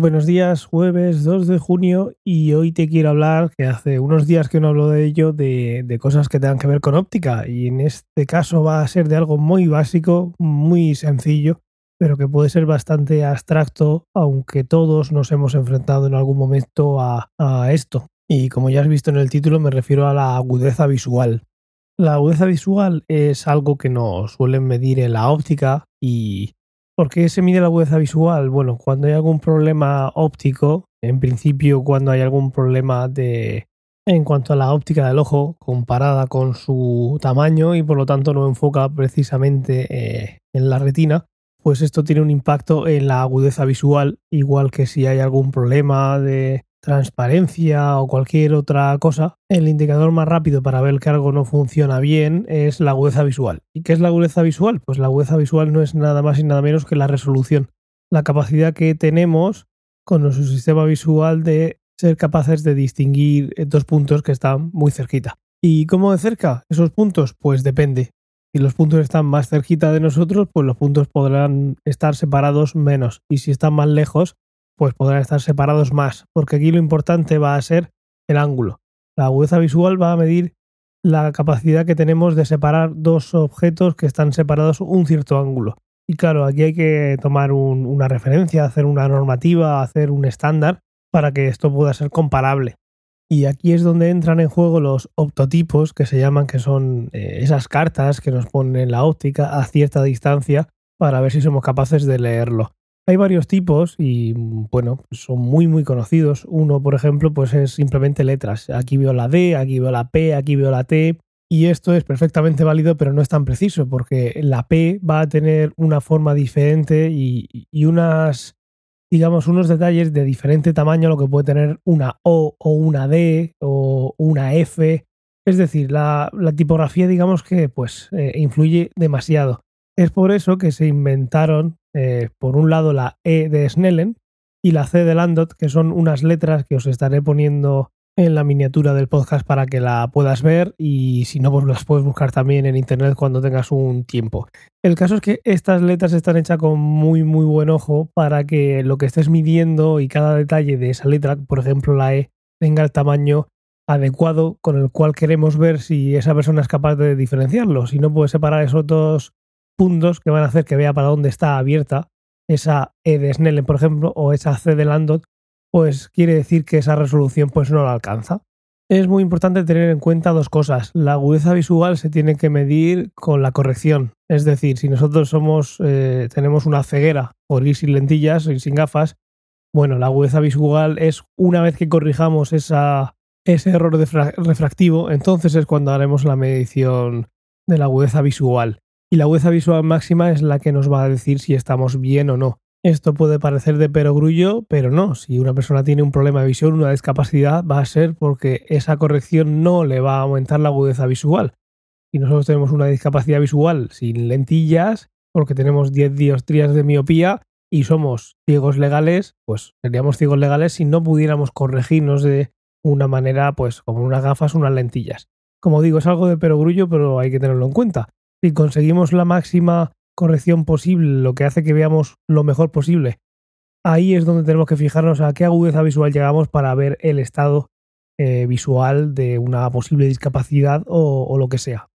Buenos días, jueves 2 de junio y hoy te quiero hablar, que hace unos días que no hablo de ello, de, cosas que tengan que ver con óptica y en este caso va a ser de algo muy básico, muy sencillo, pero que puede ser bastante abstracto, aunque todos nos hemos enfrentado en algún momento a, a esto. Y como ya has visto en el título me refiero a la agudeza visual. La agudeza visual es algo que nos suelen medir en la óptica y ¿Por qué se mide la agudeza visual? Bueno, cuando hay algún problema óptico, en principio cuando hay algún problema de en cuanto a la óptica del ojo comparada con su tamaño y por lo tanto no enfoca precisamente eh, en la retina, pues esto tiene un impacto en la agudeza visual, igual que si hay algún problema de transparencia o cualquier otra cosa, el indicador más rápido para ver que algo no funciona bien es la agudeza visual. ¿Y qué es la agudeza visual? Pues la agudeza visual no es nada más y nada menos que la resolución, la capacidad que tenemos con nuestro sistema visual de ser capaces de distinguir dos puntos que están muy cerquita. ¿Y cómo de cerca esos puntos? Pues depende. Si los puntos están más cerquita de nosotros, pues los puntos podrán estar separados menos. Y si están más lejos, pues podrán estar separados más, porque aquí lo importante va a ser el ángulo. La agudeza visual va a medir la capacidad que tenemos de separar dos objetos que están separados un cierto ángulo. Y claro, aquí hay que tomar una referencia, hacer una normativa, hacer un estándar para que esto pueda ser comparable. Y aquí es donde entran en juego los optotipos, que se llaman, que son eh, esas cartas que nos ponen la óptica a cierta distancia para ver si somos capaces de leerlo. Hay varios tipos y bueno, son muy muy conocidos. Uno, por ejemplo, pues es simplemente letras. Aquí veo la D, aquí veo la P, aquí veo la T. Y esto es perfectamente válido, pero no es tan preciso, porque la P va a tener una forma diferente y, unas, digamos, unos detalles de diferente tamaño lo que puede tener una O o una D o una F. Es decir, la, tipografía, digamos que pues eh, influye demasiado. Es por eso que se inventaron eh, por un lado la E de Snellen y la C de Landot, que son unas letras que os estaré poniendo en la miniatura del podcast para que la puedas ver y si no, pues las puedes buscar también en internet cuando tengas un tiempo. El caso es que estas letras están hechas con muy muy buen ojo para que lo que estés midiendo y cada detalle de esa letra, por ejemplo la E, tenga el tamaño adecuado con el cual queremos ver si esa persona es capaz de diferenciarlo. Si no, puedes separar esos dos puntos que van a hacer que vea para dónde está abierta esa E de Snellen, por ejemplo, o esa C de Landot, pues quiere decir que esa resolución pues no la alcanza. Es muy importante tener en cuenta dos cosas. La agudeza visual se tiene que medir con la corrección. Es decir, si nosotros somos, eh, tenemos una ceguera por ir sin lentillas y sin gafas, bueno, la agudeza visual es una vez que corrijamos ese error refractivo, entonces es cuando haremos la medición de la agudeza visual y la agudeza visual máxima es la que nos va a decir si estamos bien o no. Esto puede parecer de perogrullo, pero no. Si una persona tiene un problema de visión, una discapacidad, va a ser porque esa corrección no le va a aumentar la agudeza visual. Si nosotros tenemos una discapacidad visual sin lentillas, porque tenemos 10 diostrías de miopía y somos ciegos legales, pues seríamos ciegos legales si no pudiéramos corregirnos de una manera, pues como unas gafas, unas lentillas. Como digo, es algo de perogrullo, pero hay que tenerlo en cuenta si conseguimos la máxima corrección posible, lo que hace que veamos lo mejor posible, ahí es donde tenemos que fijarnos a qué agudeza visual llegamos para ver el estado eh, visual de una posible discapacidad o, lo que sea.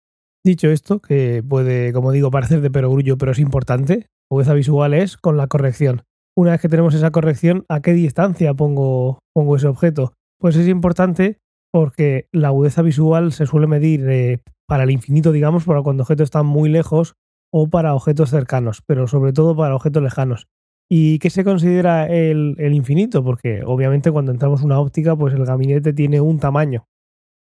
Dicho esto, que puede, como digo, parecer de perogrullo, pero es importante, agudeza visual es con la corrección. Una vez que tenemos esa corrección, ¿a qué distancia pongo, pongo ese objeto? Pues es importante porque la agudeza visual se suele medir eh, para el infinito, digamos, para cuando objetos están muy lejos o para objetos cercanos, pero sobre todo para objetos lejanos. ¿Y qué se considera el, infinito? Porque obviamente cuando entramos en una óptica, pues el gabinete tiene un tamaño.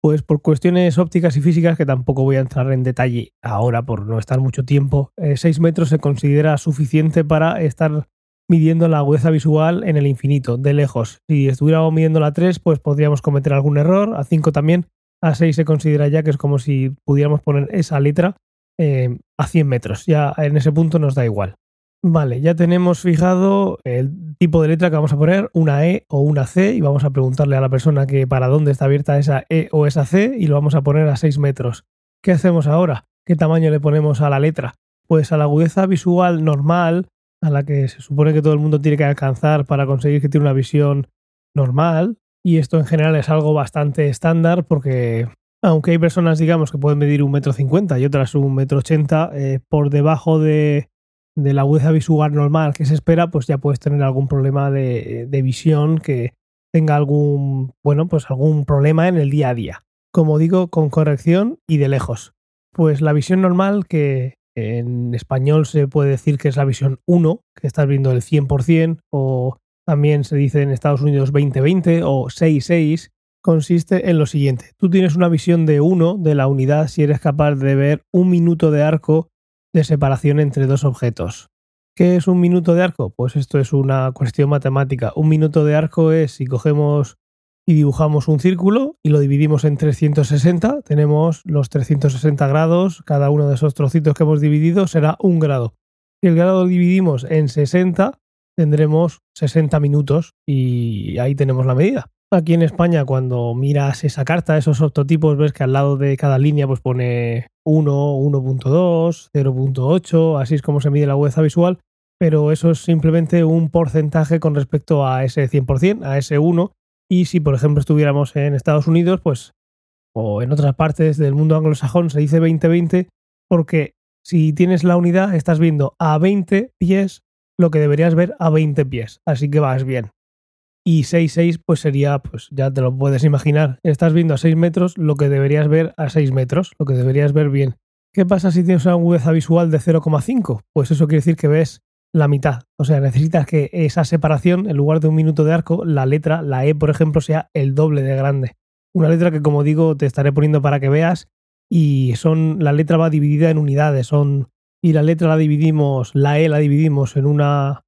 Pues por cuestiones ópticas y físicas, que tampoco voy a entrar en detalle ahora por no estar mucho tiempo, 6 eh, metros se considera suficiente para estar midiendo la agudeza visual en el infinito, de lejos. Si estuviéramos midiendo la 3, pues podríamos cometer algún error. A 5 también. A 6 se considera ya que es como si pudiéramos poner esa letra eh, a 100 metros. Ya en ese punto nos da igual. Vale, ya tenemos fijado el tipo de letra que vamos a poner, una E o una C, y vamos a preguntarle a la persona que para dónde está abierta esa E o esa C, y lo vamos a poner a 6 metros. ¿Qué hacemos ahora? ¿Qué tamaño le ponemos a la letra? Pues a la agudeza visual normal a la que se supone que todo el mundo tiene que alcanzar para conseguir que tiene una visión normal. Y esto en general es algo bastante estándar porque aunque hay personas, digamos, que pueden medir un metro cincuenta y otras un metro ochenta, eh, por debajo de, la agudeza visual normal que se espera, pues ya puedes tener algún problema de, visión que tenga algún, bueno, pues algún problema en el día a día. Como digo, con corrección y de lejos. Pues la visión normal, que en español se puede decir que es la visión 1, que estás viendo el 100%, o también se dice en Estados Unidos 2020 o 66, consiste en lo siguiente. Tú tienes una visión de 1 de la unidad si eres capaz de ver un minuto de arco de separación entre dos objetos. ¿Qué es un minuto de arco? Pues esto es una cuestión matemática. Un minuto de arco es si cogemos y dibujamos un círculo y lo dividimos en 360, tenemos los 360 grados, cada uno de esos trocitos que hemos dividido será un grado. Si el grado lo dividimos en 60, tendremos 60 minutos y ahí tenemos la medida. Aquí en España, cuando miras esa carta, esos octotipos, ves que al lado de cada línea pues pone 1, 1.2, 0.8, así es como se mide la agudeza visual, pero eso es simplemente un porcentaje con respecto a ese 100%, a ese 1, y si por ejemplo estuviéramos en Estados Unidos, pues, o en otras partes del mundo anglosajón se dice 20-20, porque si tienes la unidad estás viendo a 20 pies lo que deberías ver a 20 pies, así que vas bien. Y 6-6 pues sería, pues ya te lo puedes imaginar, estás viendo a 6 metros lo que deberías ver a 6 metros, lo que deberías ver bien. ¿Qué pasa si tienes una agudeza visual de 0,5? Pues eso quiere decir que ves la mitad. O sea, necesitas que esa separación, en lugar de un minuto de arco, la letra, la E, por ejemplo, sea el doble de grande. Una letra que, como digo, te estaré poniendo para que veas. Y son. La letra va dividida en unidades. Son. Y la letra la dividimos, la E la dividimos en una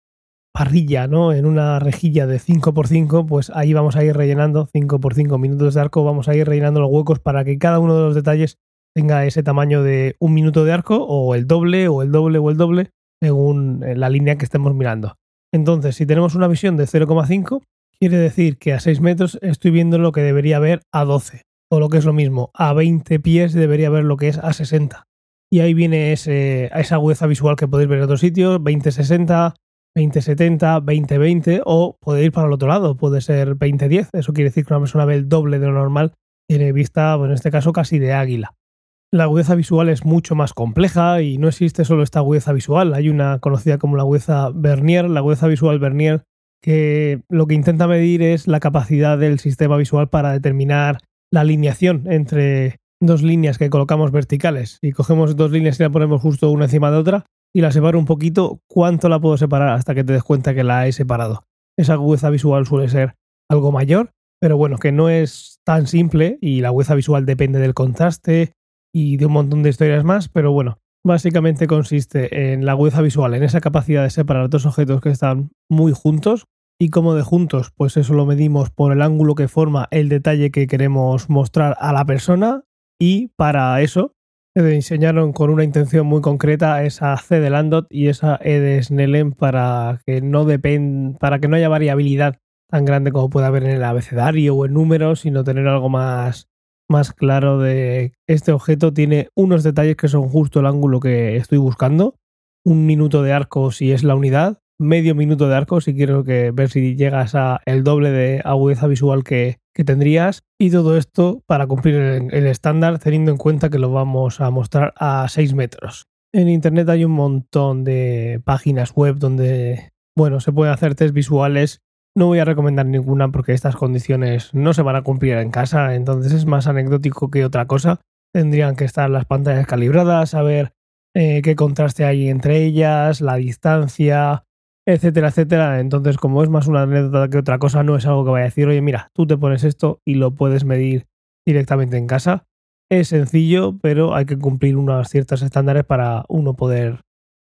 parrilla, ¿no? En una rejilla de 5x5, pues ahí vamos a ir rellenando 5x5 minutos de arco, vamos a ir rellenando los huecos para que cada uno de los detalles tenga ese tamaño de un minuto de arco o el doble o el doble o el doble según eh, la línea que estemos mirando. Entonces, si tenemos una visión de 0,5, quiere decir que a 6 metros estoy viendo lo que debería ver a 12, o lo que es lo mismo, a 20 pies debería ver lo que es a 60. Y ahí viene esa agudeza visual que podéis ver en otros sitios, 20-60, 2070, 2020 o puede ir para el otro lado, puede ser 2010. Eso quiere decir que una persona ve el doble de lo normal, tiene vista, en este caso casi de águila. La agudeza visual es mucho más compleja y no existe solo esta agudeza visual, hay una conocida como la agudeza Vernier, la agudeza visual Vernier, que lo que intenta medir es la capacidad del sistema visual para determinar la alineación entre dos líneas que colocamos verticales. Si cogemos dos líneas y la ponemos justo una encima de otra, y la separo un poquito, ¿cuánto la puedo separar hasta que te des cuenta que la he separado? Esa agudeza visual suele ser algo mayor, pero bueno, que no es tan simple y la agudeza visual depende del contraste y de un montón de historias más, pero bueno, básicamente consiste en la agudeza visual, en esa capacidad de separar dos objetos que están muy juntos. Y como de juntos, pues eso lo medimos por el ángulo que forma el detalle que queremos mostrar a la persona. Y para eso se diseñaron con una intención muy concreta esa C de Landot y esa E de Snellen para que no para que no haya variabilidad tan grande como puede haber en el abecedario o en números, sino tener algo más, más claro de este objeto tiene unos detalles que son justo el ángulo que estoy buscando, un minuto de arco si es la unidad, medio minuto de arco si quiero que ver si llegas a el doble de agudeza visual que, tendrías y todo esto para cumplir el, estándar teniendo en cuenta que lo vamos a mostrar a 6 metros. En internet hay un montón de páginas web donde bueno, se pueden hacer test visuales. No voy a recomendar ninguna porque estas condiciones no se van a cumplir en casa, entonces es más anecdótico que otra cosa. Tendrían que estar las pantallas calibradas, saber eh, qué contraste hay entre ellas, la distancia, etcétera, etcétera. Entonces, como es más una anécdota que otra cosa, no es algo que vaya a decir, oye, mira, tú te pones esto y lo puedes medir directamente en casa. Es sencillo, pero hay que cumplir unos ciertos estándares para uno poder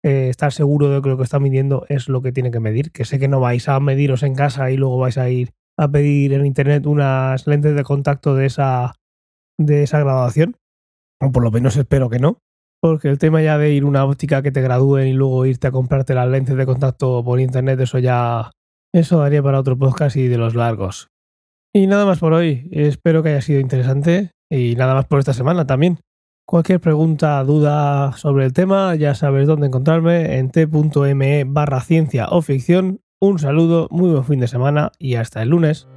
eh, estar seguro de que lo que está midiendo es lo que tiene que medir. Que sé que no vais a mediros en casa y luego vais a ir a pedir en internet unas lentes de contacto de esa, de esa graduación. O por lo menos espero que no porque el tema ya de ir a una óptica que te gradúen y luego irte a comprarte las lentes de contacto por internet, eso ya. Eso daría para otro podcast y de los largos. Y nada más por hoy. Espero que haya sido interesante y nada más por esta semana también. Cualquier pregunta, duda sobre el tema, ya sabes dónde encontrarme en t.me barra ciencia o ficción. Un saludo, muy buen fin de semana y hasta el lunes.